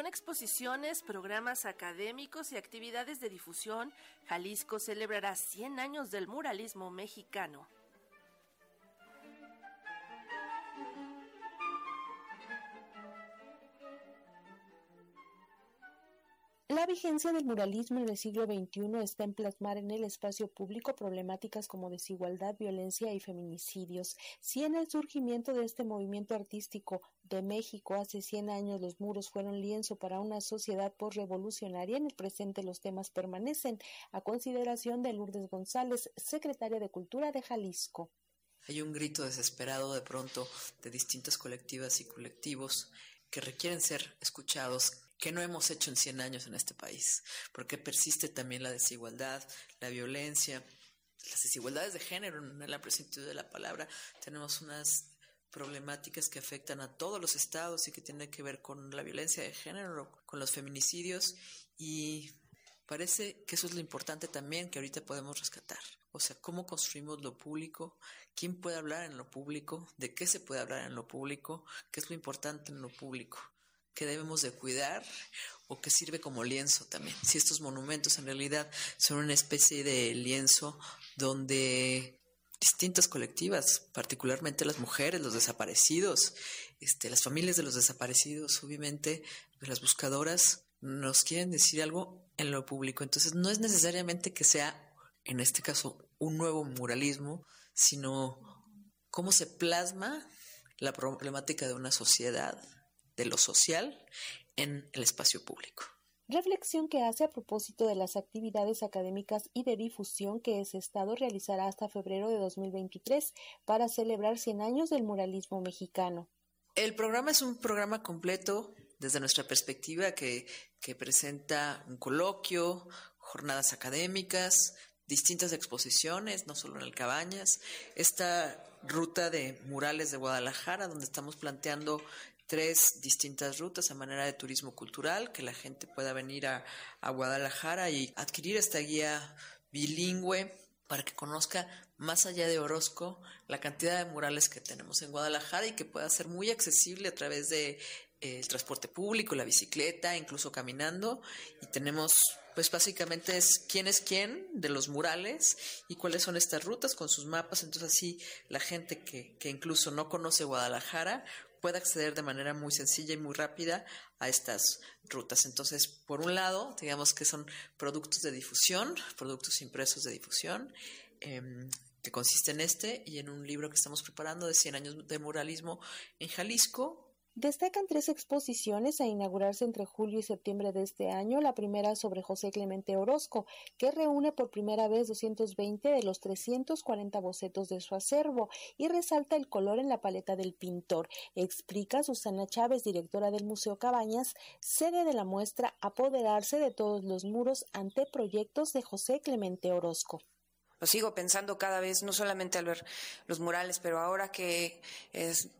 con exposiciones, programas académicos y actividades de difusión, Jalisco celebrará 100 años del muralismo mexicano. La vigencia del muralismo en el siglo XXI está en plasmar en el espacio público problemáticas como desigualdad, violencia y feminicidios. Si en el surgimiento de este movimiento artístico de México hace 100 años los muros fueron lienzo para una sociedad postrevolucionaria, en el presente los temas permanecen, a consideración de Lourdes González, secretaria de Cultura de Jalisco. Hay un grito desesperado de pronto de distintas colectivas y colectivos que requieren ser escuchados, que no hemos hecho en 100 años en este país, porque persiste también la desigualdad, la violencia, las desigualdades de género, en amplio sentido de la palabra. Tenemos unas problemáticas que afectan a todos los estados y que tienen que ver con la violencia de género, con los feminicidios y parece que eso es lo importante también que ahorita podemos rescatar. O sea, cómo construimos lo público, quién puede hablar en lo público, de qué se puede hablar en lo público, qué es lo importante en lo público que debemos de cuidar o que sirve como lienzo también. Si estos monumentos en realidad son una especie de lienzo donde distintas colectivas, particularmente las mujeres, los desaparecidos, este, las familias de los desaparecidos, obviamente, las buscadoras, nos quieren decir algo en lo público. Entonces, no es necesariamente que sea, en este caso, un nuevo muralismo, sino cómo se plasma la problemática de una sociedad de lo social en el espacio público. Reflexión que hace a propósito de las actividades académicas y de difusión que ese Estado realizará hasta febrero de 2023 para celebrar 100 años del muralismo mexicano. El programa es un programa completo desde nuestra perspectiva que, que presenta un coloquio, jornadas académicas, distintas exposiciones, no solo en el Cabañas, esta ruta de murales de Guadalajara, donde estamos planteando tres distintas rutas a manera de turismo cultural, que la gente pueda venir a, Guadalajara y adquirir esta guía bilingüe para que conozca más allá de Orozco la cantidad de murales que tenemos en Guadalajara y que pueda ser muy accesible a través de eh, el transporte público, la bicicleta, incluso caminando. Y tenemos, pues básicamente es quién es quién de los murales y cuáles son estas rutas con sus mapas. Entonces así la gente que, que incluso no conoce Guadalajara pueda acceder de manera muy sencilla y muy rápida a estas rutas. Entonces, por un lado, digamos que son productos de difusión, productos impresos de difusión, em, que consiste en este y en un libro que estamos preparando de 100 años de muralismo en Jalisco, Destacan tres exposiciones a inaugurarse entre julio y septiembre de este año. La primera sobre José Clemente Orozco, que reúne por primera vez 220 de los 340 bocetos de su acervo y resalta el color en la paleta del pintor. Explica Susana Chávez, directora del Museo Cabañas, sede de la muestra Apoderarse de todos los muros ante proyectos de José Clemente Orozco lo sigo pensando cada vez, no solamente al ver los murales, pero ahora que es,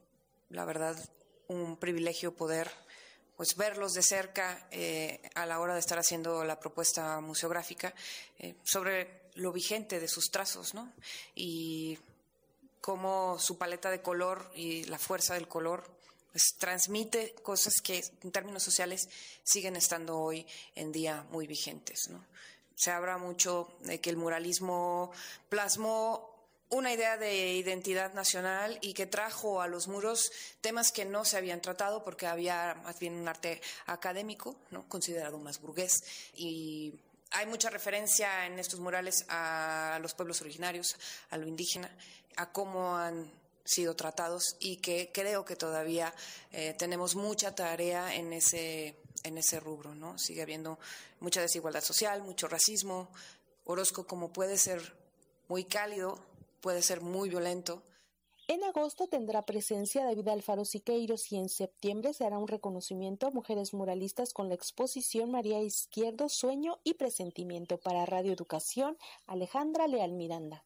la verdad, un privilegio poder pues verlos de cerca eh, a la hora de estar haciendo la propuesta museográfica eh, sobre lo vigente de sus trazos, ¿no? Y cómo su paleta de color y la fuerza del color pues, transmite cosas que en términos sociales siguen estando hoy en día muy vigentes, ¿no? Se habla mucho de que el muralismo plasmó una idea de identidad nacional y que trajo a los muros temas que no se habían tratado porque había más bien un arte académico, ¿no? considerado más burgués. Y hay mucha referencia en estos murales a los pueblos originarios, a lo indígena, a cómo han sido tratados y que creo que todavía eh, tenemos mucha tarea en ese, en ese rubro. ¿no? Sigue habiendo mucha desigualdad social, mucho racismo. Orozco, como puede ser muy cálido, puede ser muy violento. En agosto tendrá presencia David Alfaro Siqueiros y en septiembre se hará un reconocimiento a mujeres muralistas con la exposición María Izquierdo, Sueño y Presentimiento para Radio Educación, Alejandra Leal Miranda.